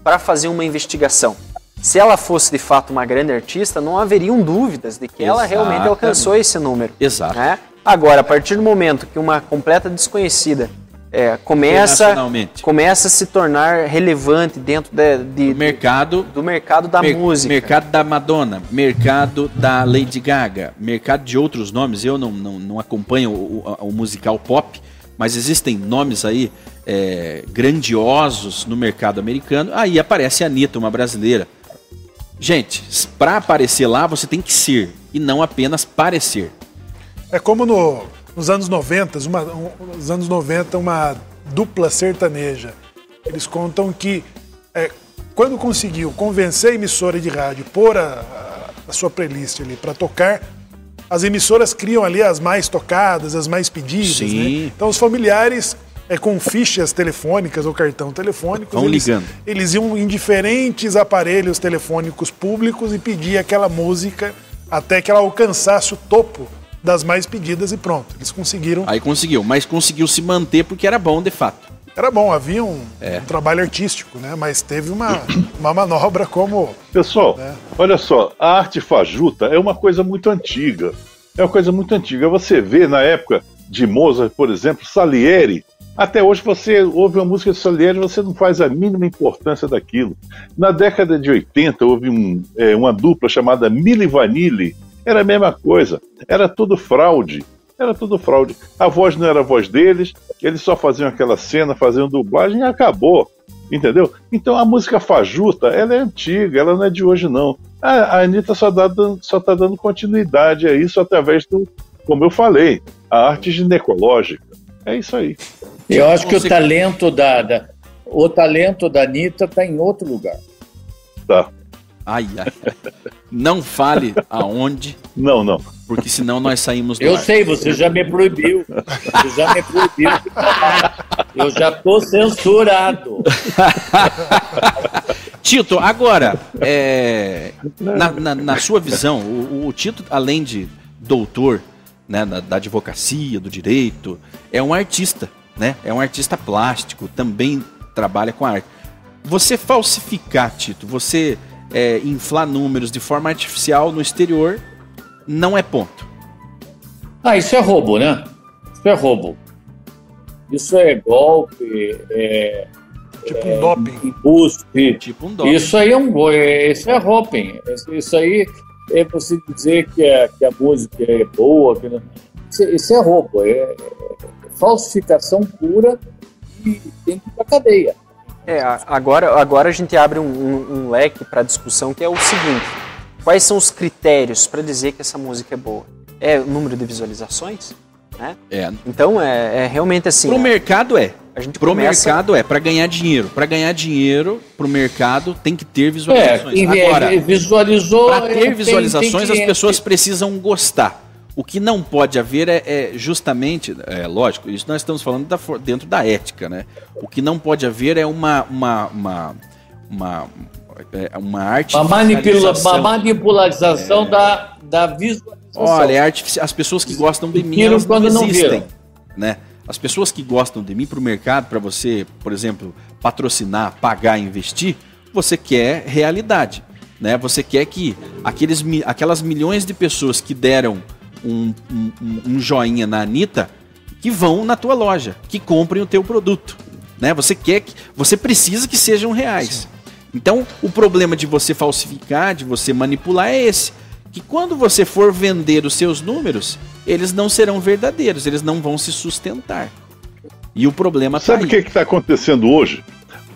B: para fazer uma investigação? Se ela fosse de fato uma grande artista, não haveriam dúvidas de que ela realmente
A: Exatamente.
B: alcançou esse número.
A: Exato.
B: né? Agora, a partir do momento que uma completa desconhecida é, começa, começa a se tornar relevante dentro de, de-
A: O mercado
B: do mercado da
A: mer-
B: música,
A: mercado da Madonna, mercado da Lady Gaga, mercado de outros nomes. Eu não, não, não acompanho o, o- o musical pop, mas existem nomes aí é, grandiosos no mercado americano. Aí aparece a Anitta, uma brasileira. Gente, para aparecer lá você tem que ser e não apenas parecer.
C: É como no- nos anos 90, uma, um- nos anos 90, uma dupla sertaneja. Eles contam que é, quando conseguiu convencer a emissora de rádio pôr a, a- a sua playlist ali para tocar, as emissoras criam ali as mais tocadas, as mais pedidas. Né? Então os familiares é, com fichas telefônicas ou cartão telefônico,
A: Vão
C: eles,
A: ligando.
C: eles iam em diferentes aparelhos telefônicos públicos e pedir aquela música até que ela alcançasse o topo das mais pedidas e pronto. Eles conseguiram.
A: Aí conseguiu, mas conseguiu se manter porque era bom de fato.
C: Era bom, havia um,
A: É.
C: um trabalho artístico, né? Mas teve uma, uma manobra como.
F: Pessoal,
C: É.
F: olha só, a arte fajuta é uma coisa muito antiga. É uma coisa muito antiga. Você vê na época de Mozart, por exemplo, Salieri Até hoje você ouve uma música de Salieri e você não faz a mínima importância daquilo. Na década de 80 houve um, é, uma dupla chamada Milli Vanilli, era a mesma coisa, era tudo fraude, era tudo fraude. A voz não era a voz deles, eles só faziam aquela cena, faziam dublagem e acabou. Entendeu? Então a música fajuta, ela é antiga, ela não é de hoje, não. A, a Anitta só, dá, só tá dando continuidade a isso através do, como eu falei, a arte ginecológica. É isso aí.
D: Eu acho que o talento da, da o talento da Anitta está em outro lugar.
F: Tá.
A: Ai, ai. Não fale aonde.
F: Não, não.
A: Porque senão nós saímos do
D: Eu
A: ar.
D: sei, você já me proibiu. Você já me proibiu. Eu já tô censurado. [LAUGHS]
A: Tito, agora, é, na, na- na sua visão, o, o Tito, além de doutor né, da, da advocacia, do direito, é um artista, né? É um artista plástico, também trabalha com arte. Você falsificar, Tito, você é, inflar números de forma artificial no exterior, não é ponto.
D: Ah, isso é roubo, né? Isso é roubo. Isso é golpe, é
C: Tipo um doping.
D: embuste.
A: Tipo um dólar.
D: Isso aí é um é- isso é routing. Isso, aí é você dizer que a, que a música é boa. Que não... isso, isso é roubo, é, é falsificação pura e tem que ir pra cadeia.
B: É, agora, agora a gente abre um, um- um leque para discussão que é o seguinte: quais são os critérios para dizer que essa música é boa? É o número de visualizações? Né?
A: É,
B: Então é, é realmente assim.
A: pro mercado é.
B: a gente
A: Pro
B: começa-
A: mercado é, para ganhar dinheiro. Para ganhar dinheiro, pro mercado tem que ter
D: É,
A: visualizações.
D: e-
A: Agora,
D: visualizou.
A: Para
D: é,
A: ter
D: tem-
A: visualizações,
D: tem
A: as
D: que-
A: pessoas precisam gostar. O que não pode haver é, é justamente, é lógico, isso nós estamos falando da dentro da ética, né? O que não pode haver é uma uma uma uma, é uma arte.
D: Uma, manipula, uma manipulação da, da visualização.
A: Olha, é as pessoas que gostam de mim, elas não
D: não
A: existem,
D: viram.
A: né? As pessoas que gostam de mim para o mercado, para você, por exemplo, patrocinar, pagar, investir, você quer realidade, né? Você quer que aqueles, aquelas milhões de pessoas que deram um, um, um- joinha na Anitta, que vão na tua loja, que comprem o teu produto, né? Você quer que, você precisa que sejam reais. Então, o problema de você falsificar, de você manipular é esse. Que quando você for vender os seus números, eles não serão verdadeiros, eles não vão se sustentar. E o problema está
F: Sabe o
A: aí.
F: que está acontecendo hoje?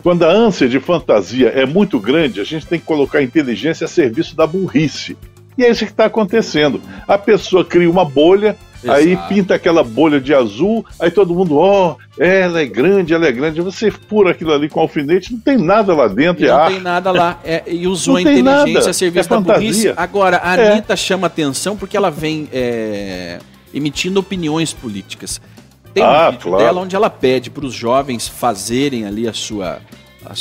F: Quando a ânsia de fantasia é muito grande, a gente tem que colocar a inteligência a serviço da burrice. E é isso que está acontecendo. A pessoa cria uma bolha, aí
A: Exato.
F: pinta aquela bolha de azul, aí todo mundo, ó, ela é grande, ela é grande. Você fura aquilo ali com alfinete, não tem nada lá dentro,
A: E
F: é
A: não
F: arte.
A: tem nada lá. É, e usou
F: Não
A: a inteligência
F: nada.
A: a serviço
F: É
A: da
F: fantasia.
A: Agora, a
F: É.
A: Anitta chama atenção porque ela vem é, emitindo opiniões políticas. Tem um
F: Ah,
A: vídeo
F: claro.
A: dela onde ela pede para os jovens fazerem ali a sua.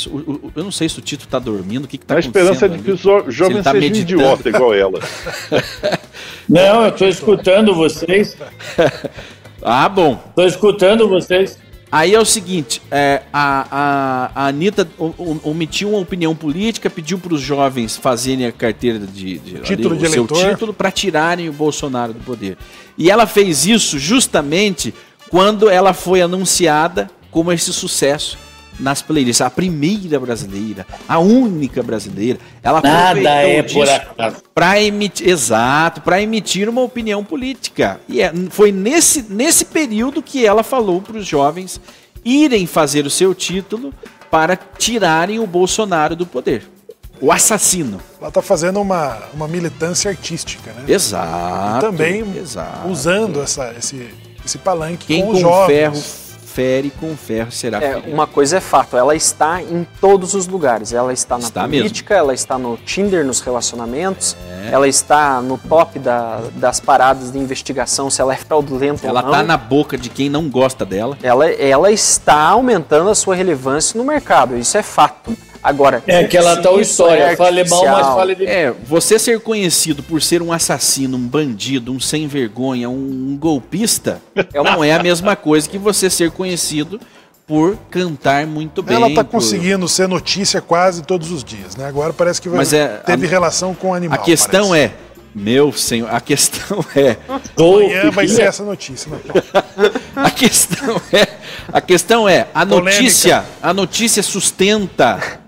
A: O- o- eu não sei se o Tito está dormindo, o que está
F: A esperança é de
A: acontecendo
F: que jo-
A: ele
F: jovens
A: tá
F: sejam
A: meditando.
F: idiota igual [LAUGHS] ela.
D: Não, eu estou escutando vocês. [LAUGHS]
A: Ah, bom.
D: Estou escutando vocês.
A: Aí é o seguinte, é, a, a, a Anitta o- o- omitiu uma opinião política, pediu para os jovens fazerem a carteira de, de
C: Título
A: ali,
C: de
A: o seu
C: eleitor.
A: título para tirarem o Bolsonaro do poder. E ela fez isso justamente quando ela foi anunciada como esse sucesso nas playlists. A primeira brasileira, a única brasileira. Ela
D: Nada é por acaso.
A: para emitir, exato, para emitir uma opinião política. E é- foi nesse, nesse período que ela falou para os jovens irem fazer o seu título para tirarem o Bolsonaro do poder. O assassino.
C: Ela está fazendo uma, uma militância artística, né?
A: Exato.
C: E também
A: exato.
C: usando essa, esse, esse palanque
A: Quem
C: com
A: com
C: os jovens.
A: ferro fere, com ferro será
B: É,
A: ferido.
B: uma coisa é fato, ela está em todos os lugares. Ela está na
A: Está
B: política, ela está no Tinder, nos relacionamentos, ela está no top da- das paradas de investigação, se ela é fraudulenta
A: Ela
B: ou não.
A: tá na boca de quem não gosta dela.
B: ela, ela está aumentando a sua relevância no mercado, isso é fato. Agora,
D: É aquela tal
B: isso
D: história.
B: é
D: fale mal, mas fale de
A: É, você ser conhecido por ser um assassino, um bandido, um sem vergonha, um golpista,
B: É uma-
A: não é a mesma coisa que você ser conhecido por cantar muito bem.
C: Ela está
A: por-
C: conseguindo ser notícia quase todos os dias, né? Agora parece que vai,
A: Mas é,
C: teve
A: a-
C: relação com o animal.
A: A questão
C: parece.
A: é, meu senhor, a questão [LAUGHS] é,
C: Amanhã vai ser essa notícia. Né? [LAUGHS]
A: a questão é, A questão é, a
C: Polêmica.
A: notícia, a notícia sustenta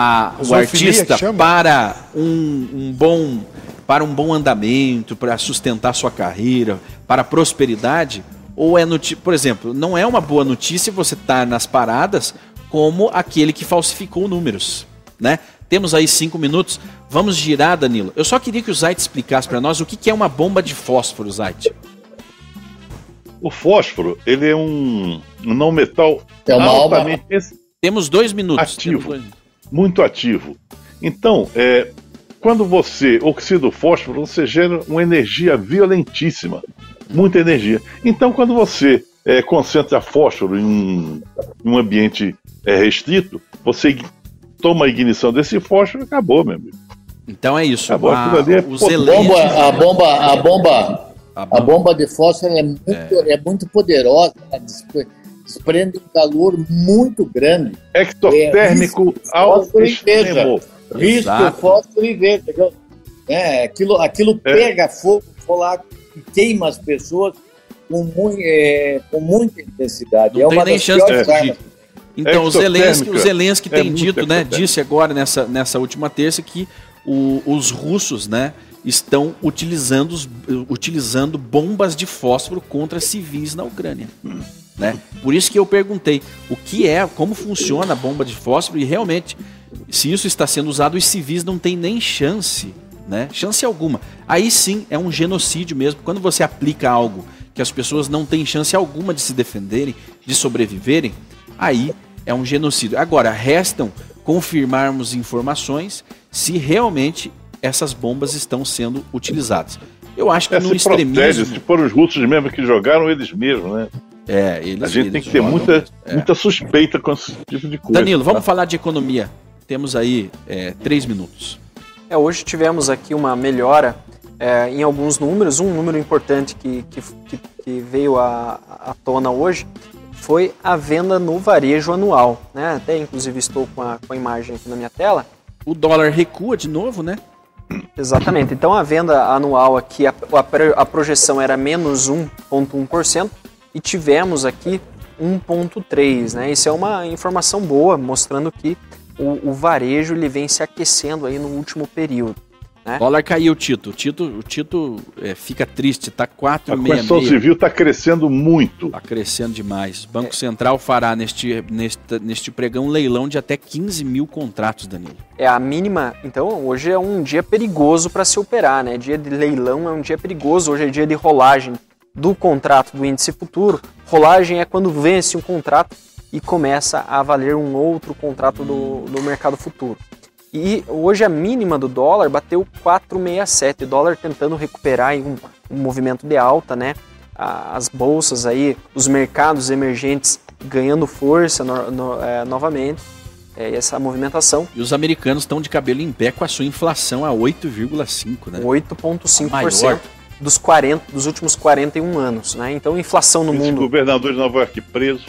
A: a, o artista para um, um bom para um bom andamento, para sustentar sua carreira, para a prosperidade? Ou é notícia, por exemplo, não é uma boa notícia você estar nas paradas como aquele que falsificou números, né? Temos aí cinco minutos, vamos girar, Danilo. Eu só queria que o Zait explicasse para nós o que que é uma bomba de fósforo, Zait.
F: O fósforo, ele é um, não metal
D: É uma alma-
F: altamente
A: Temos dois minutos.
F: Ativo.
A: temos dois minutos.
F: Muito ativo. Então, é, quando você oxida o fósforo, você gera uma energia violentíssima, muita energia. Então, quando você é, concentra fósforo em um, em um ambiente é, restrito, você toma a ignição desse fósforo e acabou, meu amigo.
A: Então é isso.
F: Acabou,
A: A-
F: aquilo ali é
D: Bomba, a bomba, a bomba,
A: a
D: bomba de fósforo é muito, é. muito poderosa, ela despre- desprende um calor muito grande.
F: Exotérmico
D: É,
F: ao
D: fósforo e
F: extremo.
D: Risco, fósforo e verde. entendeu? É, aquilo aquilo
F: É.
D: pega fogo, fogo e queima as pessoas com, mui- é, com muita intensidade.
A: Não
D: é
A: tem
D: uma
A: nem chance de fugir.
D: armas.
A: Então, o. Zelensky, o Zelensky
F: É
A: tem
F: muito
A: dito, né, disse agora nessa, nessa última terça que o- os russos, né, estão utilizando, utilizando bombas de fósforo contra civis na Ucrânia. Né? Por isso que eu perguntei o que é, como funciona a bomba de fósforo e realmente, se isso está sendo usado, os civis não têm nem chance, né? Chance alguma. Aí sim é um genocídio mesmo. Quando você aplica algo que as pessoas não têm chance alguma de se defenderem, de sobreviverem, aí é um genocídio. Agora, restam confirmarmos informações se realmente essas bombas estão sendo utilizadas. Eu acho que
F: É,
A: no
F: se protege,
A: extremismo.
F: se foram os russos mesmo que jogaram eles mesmos, né?
A: É, eles,
F: A gente
A: eles
F: tem que ter
A: jogam.
F: muita,
A: É.
F: muita suspeita com esse tipo de coisa.
A: Danilo, vamos
F: tá?
A: falar de economia. Temos aí é, três minutos.
B: É, hoje tivemos aqui uma melhora é, em alguns números. Um número importante que, que, que- que veio à, à tona hoje foi a venda no varejo anual. Né? Até inclusive estou com a, com a imagem aqui na minha tela.
A: O dólar recua de novo, né?
B: Exatamente. Então a venda anual aqui, a, a, a projeção era menos 1,1% e tivemos aqui 1,3%. Né? Isso é uma informação boa, mostrando que o, o varejo ele vem se aquecendo aí no último período.
A: O dólar caiu, Tito. O Tito, o Tito é, fica triste, tá
F: A construção
A: 4,66.
F: civil está crescendo muito.
A: Tá crescendo demais. O Banco Central fará neste, neste, neste pregão um leilão de até 15 mil contratos, Danilo.
B: É a mínima. Então, hoje é um dia perigoso para se operar, né? Dia de leilão é um dia perigoso. Hoje é dia de rolagem do contrato do índice futuro. Rolagem é quando vence um contrato e começa a valer um outro contrato do, do mercado futuro. E hoje a mínima do dólar bateu 4,67. O dólar tentando recuperar um, um movimento de alta, né? As bolsas aí, os mercados emergentes ganhando força no- no- é, novamente. É, essa movimentação.
A: E os americanos estão de cabelo em pé com a sua inflação a 8,5, né?
B: 8,5%
A: Maior.
B: Dos, 40, dos últimos 41 anos. Né? Então, inflação no
F: Esse
B: mundo
F: governador de Nova York preso.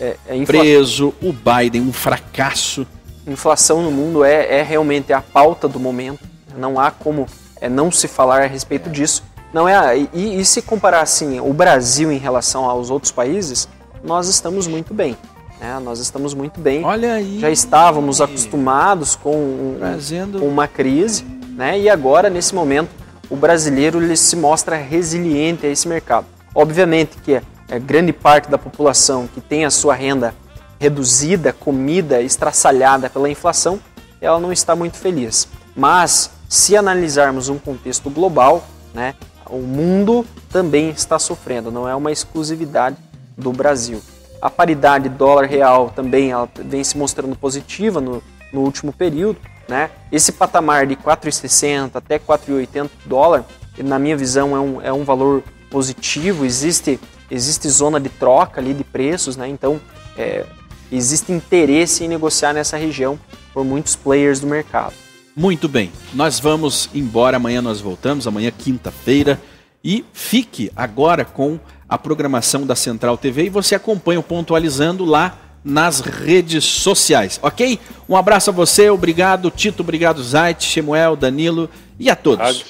B: é, é infla-
A: Preso, o Biden, um fracasso.
B: inflação no mundo é, é realmente a pauta do momento. Não há como é, não se falar a respeito disso. Não é a- e, e se comparar assim o Brasil em relação aos outros países, nós estamos muito bem. Né? Nós estamos muito bem.
A: Olha aí.
B: Já estávamos acostumados com um-
A: Trazendo.
B: com uma crise, né? E agora nesse momento o brasileiro ele se mostra resiliente a esse mercado. Obviamente que é, grande parte da população que tem a sua renda reduzida, comida, estraçalhada pela inflação, ela não está muito feliz. Mas se analisarmos um contexto global, né? O mundo também está sofrendo, não é uma exclusividade do Brasil. A paridade dólar-real também ela vem se mostrando positiva no, no último período. Né? Esse patamar de 4,60 até 4,80 dólar, na minha visão, é um, é um valor positivo. Existe, existe zona de troca ali de preços, né? então é, existe interesse em negociar nessa região por muitos players do mercado.
A: Muito bem, nós vamos embora. Amanhã nós voltamos, amanhã, quinta-feira. E fique agora com a programação da Central TV e você acompanha o Pontualizando lá nas redes sociais, ok? Um abraço a você, obrigado Tito, obrigado Zait, Shemuel, Danilo e a todos.
F: Rádio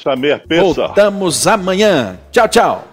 F: Pensa.
A: Voltamos amanhã. Tchau, tchau.